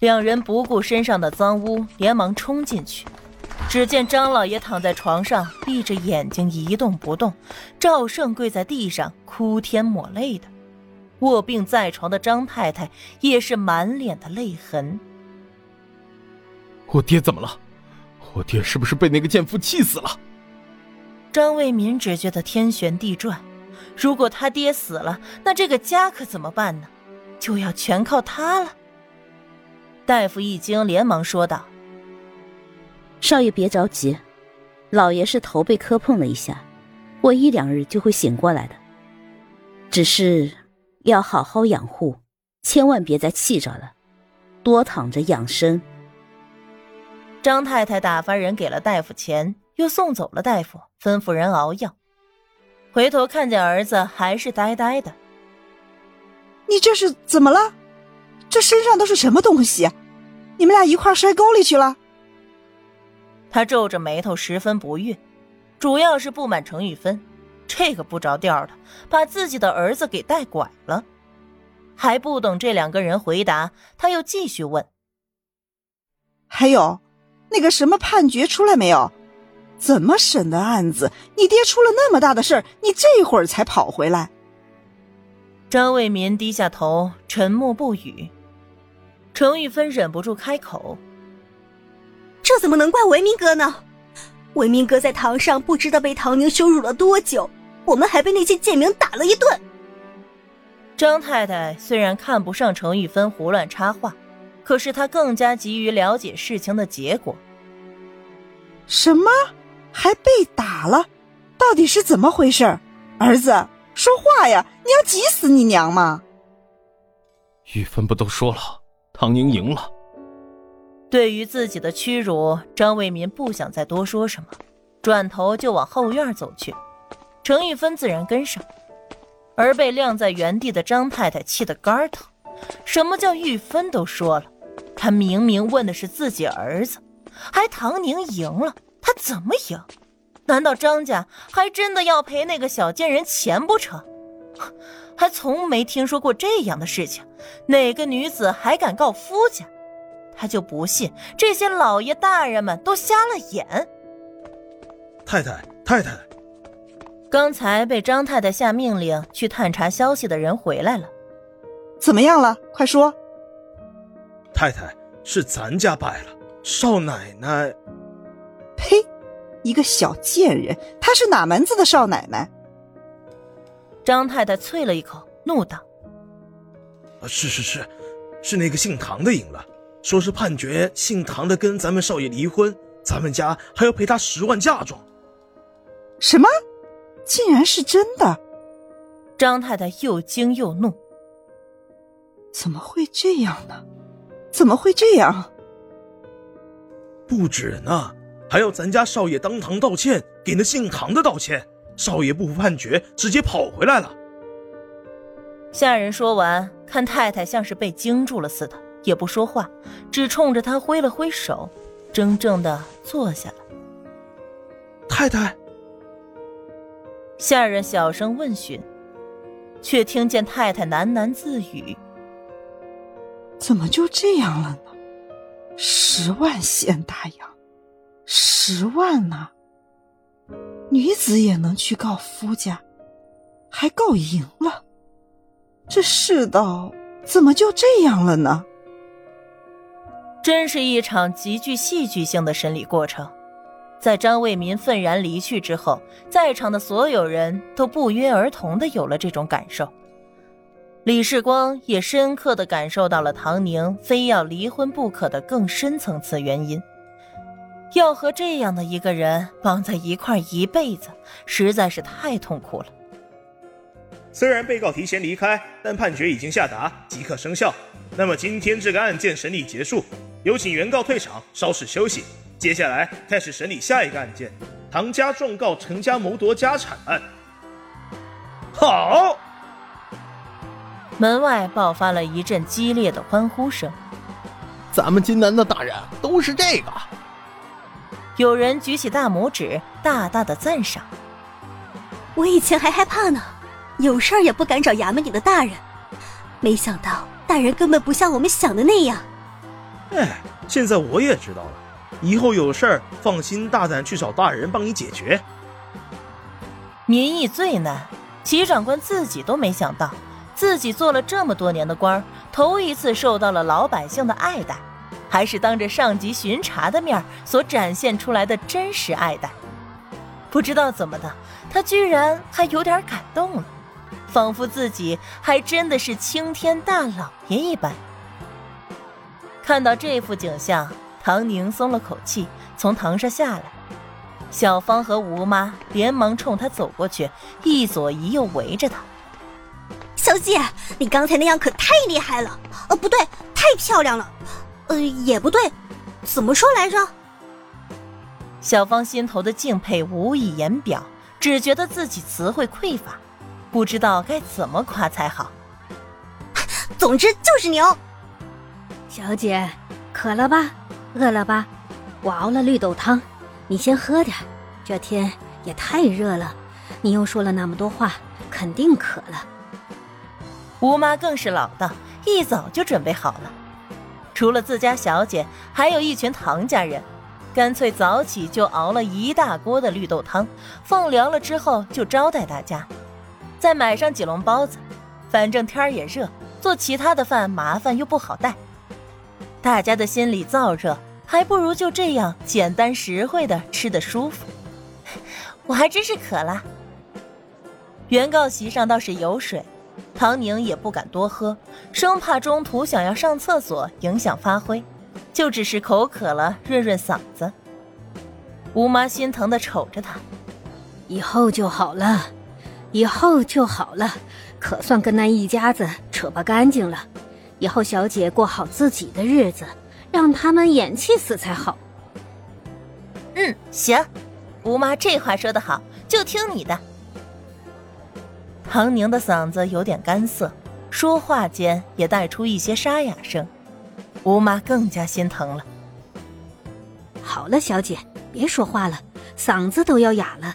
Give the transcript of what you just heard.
两人不顾身上的脏污，连忙冲进去。只见张老爷躺在床上，闭着眼睛一动不动；赵胜跪在地上，哭天抹泪的。卧病在床的张太太也是满脸的泪痕。我爹怎么了？我爹是不是被那个贱妇气死了？张卫民只觉得天旋地转。如果他爹死了，那这个家可怎么办呢？就要全靠他了。大夫一惊，连忙说道：“少爷别着急，老爷是头被磕碰了一下，过一两日就会醒过来的。只是要好好养护，千万别再气着了，多躺着养生。”张太太打发人给了大夫钱，又送走了大夫，吩咐人熬药。回头看见儿子还是呆呆的，你这是怎么了？这身上都是什么东西？你们俩一块摔沟里去了？他皱着眉头，十分不悦，主要是不满程玉芬这个不着调的，把自己的儿子给带拐了。还不等这两个人回答，他又继续问：“还有，那个什么判决出来没有？”怎么审的案子？你爹出了那么大的事儿，你这会儿才跑回来。张卫民低下头，沉默不语。程玉芬忍不住开口：“这怎么能怪维明哥呢？维明哥在堂上不知道被唐宁羞辱了多久，我们还被那些贱民打了一顿。”张太太虽然看不上程玉芬胡乱插话，可是她更加急于了解事情的结果。什么？还被打了，到底是怎么回事？儿子，说话呀！你要急死你娘吗？玉芬不都说了，唐宁赢了。对于自己的屈辱，张卫民不想再多说什么，转头就往后院走去。程玉芬自然跟上，而被晾在原地的张太太气得肝疼。什么叫玉芬都说了？她明明问的是自己儿子，还唐宁赢了。他怎么赢？难道张家还真的要赔那个小贱人钱不成？还从没听说过这样的事情，哪个女子还敢告夫家？他就不信这些老爷大人们都瞎了眼。太太，太太，刚才被张太太下命令去探查消息的人回来了，怎么样了？快说。太太，是咱家败了，少奶奶。呸！一个小贱人，她是哪门子的少奶奶？张太太啐了一口，怒道：“是是是，是那个姓唐的赢了，说是判决姓唐的跟咱们少爷离婚，咱们家还要赔他十万嫁妆。”什么？竟然是真的！张太太又惊又怒。怎么会这样呢？怎么会这样？不止呢。还要咱家少爷当堂道歉，给那姓唐的道歉。少爷不服判决，直接跑回来了。下人说完，看太太像是被惊住了似的，也不说话，只冲着他挥了挥手，怔怔的坐下了。太太，下人小声问询，却听见太太喃喃自语：“怎么就这样了呢？十万现大洋。”十万呢？女子也能去告夫家，还告赢了。这世道怎么就这样了呢？真是一场极具戏剧性的审理过程。在张卫民愤然离去之后，在场的所有人都不约而同的有了这种感受。李世光也深刻的感受到了唐宁非要离婚不可的更深层次原因。要和这样的一个人绑在一块一辈子，实在是太痛苦了。虽然被告提前离开，但判决已经下达，即刻生效。那么今天这个案件审理结束，有请原告退场，稍事休息。接下来开始审理下一个案件——唐家状告陈家谋夺家产案。好！门外爆发了一阵激烈的欢呼声。咱们金南的大人都是这个。有人举起大拇指，大大的赞赏。我以前还害怕呢，有事儿也不敢找衙门里的大人，没想到大人根本不像我们想的那样。哎，现在我也知道了，以后有事儿放心大胆去找大人帮你解决。民意最难，齐长官自己都没想到，自己做了这么多年的官，头一次受到了老百姓的爱戴，还是当着上级巡查的面所展现出来的真实爱戴。不知道怎么的，他居然还有点感动了，仿佛自己还真的是青天大老爷一般。看到这幅景象，唐宁松了口气，从堂上下来。小芳和吴妈连忙冲他走过去，一左一右围着他。小姐，你刚才那样可太厉害了，呃，不对，太漂亮了，呃，也不对，怎么说来着？小芳心头的敬佩无以言表，只觉得自己词汇匮乏，不知道该怎么夸才好。总之就是牛。小姐，渴了吧？饿了吧？我熬了绿豆汤，你先喝点。这天也太热了，你又说了那么多话，肯定渴了。吴妈更是老道，一早就准备好了。除了自家小姐，还有一群唐家人，干脆早起就熬了一大锅的绿豆汤，放凉了之后就招待大家。再买上几笼包子，反正天儿也热，做其他的饭麻烦又不好带。大家的心里燥热，还不如就这样简单实惠的吃得舒服。我还真是渴了。原告席上倒是有水，唐宁也不敢多喝，生怕中途想要上厕所影响发挥，就只是口渴了润润嗓子。吴妈心疼的瞅着他，以后就好了，以后就好了，可算跟那一家子扯巴干净了。以后小姐过好自己的日子，让他们眼气死才好。嗯，行，吴妈这话说得好，就听你的。唐宁的嗓子有点干涩，说话间也带出一些沙哑声，吴妈更加心疼了。好了，小姐，别说话了，嗓子都要哑了。